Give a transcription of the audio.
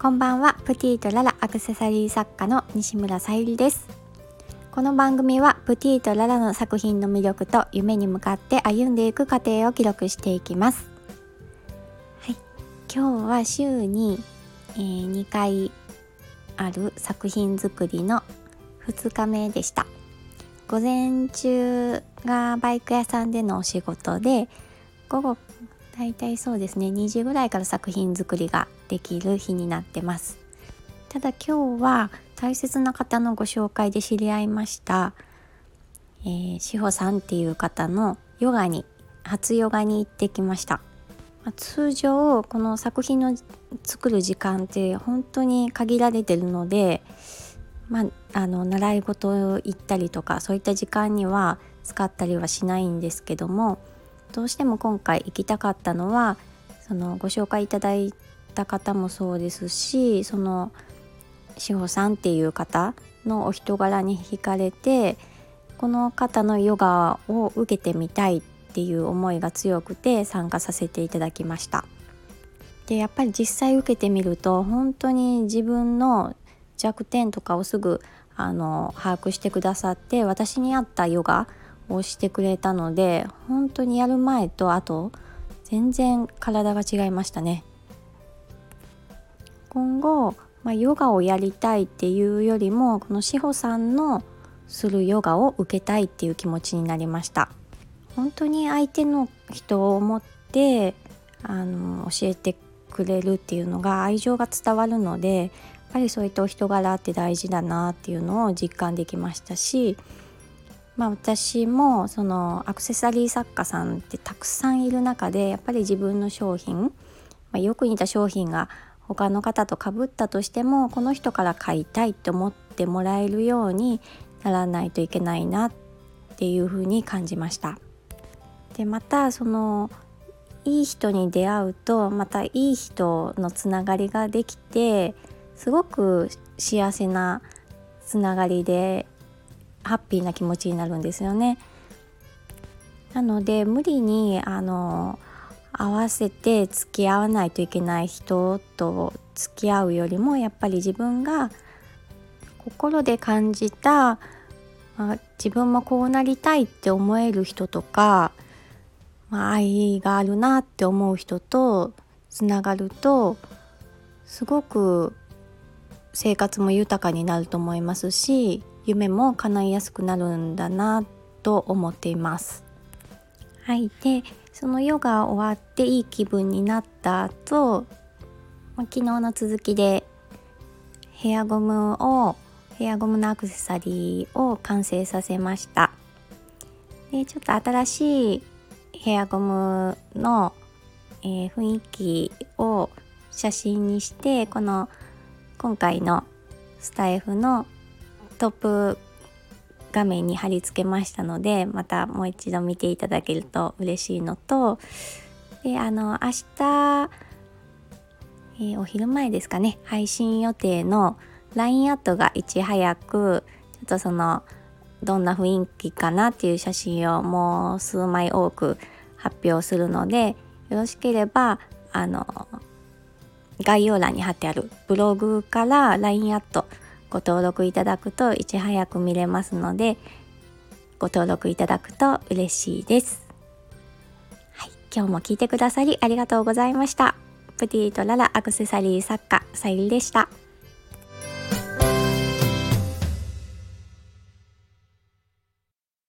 こんばんは。プティとララアクセサリー作家の西村さゆりです。この番組はプティとララの作品の魅力と夢に向かって歩んでいく過程を記録していきます。はい、今日は週に、えー、2回ある作品作りの2日目でした。午前中がバイク屋さんでのお仕事で午後大体そうですね。2時ぐらいから作品作りができる日になってます。ただ今日は大切な方のご紹介で知り合いました、えー、志保さんっていう方のヨガに初ヨガに行ってきました、まあ、通常この作品の作る時間って本当に限られてるのでまあ、あの習い事を行ったりとかそういった時間には使ったりはしないんですけどもどうしても今回行きたかったのはそのご紹介いただいた方もそうですしその志保さんっていう方のお人柄に惹かれてこの方のヨガを受けてみたいっていう思いが強くて参加させていただきました。でやっぱり実際受けてみると本当に自分の弱点とかをすぐあの把握してくださって私に合ったヨガをしてくれたので本当にやる前と後全然体が違いましたね。今後、まあ、ヨガをやりたいっていうよりもこの志保さんのするヨガを受けたいっていう気持ちになりました。本当に相手の人を思ってあの教えてくれるっていうのが愛情が伝わるのでやっぱりそういったお人柄って大事だなっていうのを実感できましたしまあ、私もそのアクセサリー作家さんってたくさんいる中でやっぱり自分の商品、まあ、よく似た商品が他の方とかぶったとしてもこの人から買いたいって思ってもらえるようにならないといけないなっていうふうに感じました。でまたそのいい人に出会うとまたいい人のつながりができてすごく幸せなつながりでハッピーな気持ちになるんですよね。なので無理にあの合わせて付き合わないといけない人と付き合うよりもやっぱり自分が心で感じた、まあ、自分もこうなりたいって思える人とか、まあ、愛があるなって思う人とつながるとすごく生活も豊かになると思いますし夢も叶いやすくなるんだなと思っています。はい、でそのヨガ終わっていい気分になった後、ま昨日の続きでヘアゴムをヘアゴムのアクセサリーを完成させました。でちょっと新しいヘアゴムの、えー、雰囲気を写真にしてこの今回のスタイフのトップ画面に貼り付けましたのでまたもう一度見ていただけると嬉しいのとであの明日、えー、お昼前ですかね配信予定の LINE アットがいち早くちょっとそのどんな雰囲気かなっていう写真をもう数枚多く発表するのでよろしければあの概要欄に貼ってあるブログから LINE アットご登録いただくといち早く見れますのでご登録いただくと嬉しいです。はい、今日も聞いてくださりありがとうございました。プティとララアクセサリー作家さゆりでした。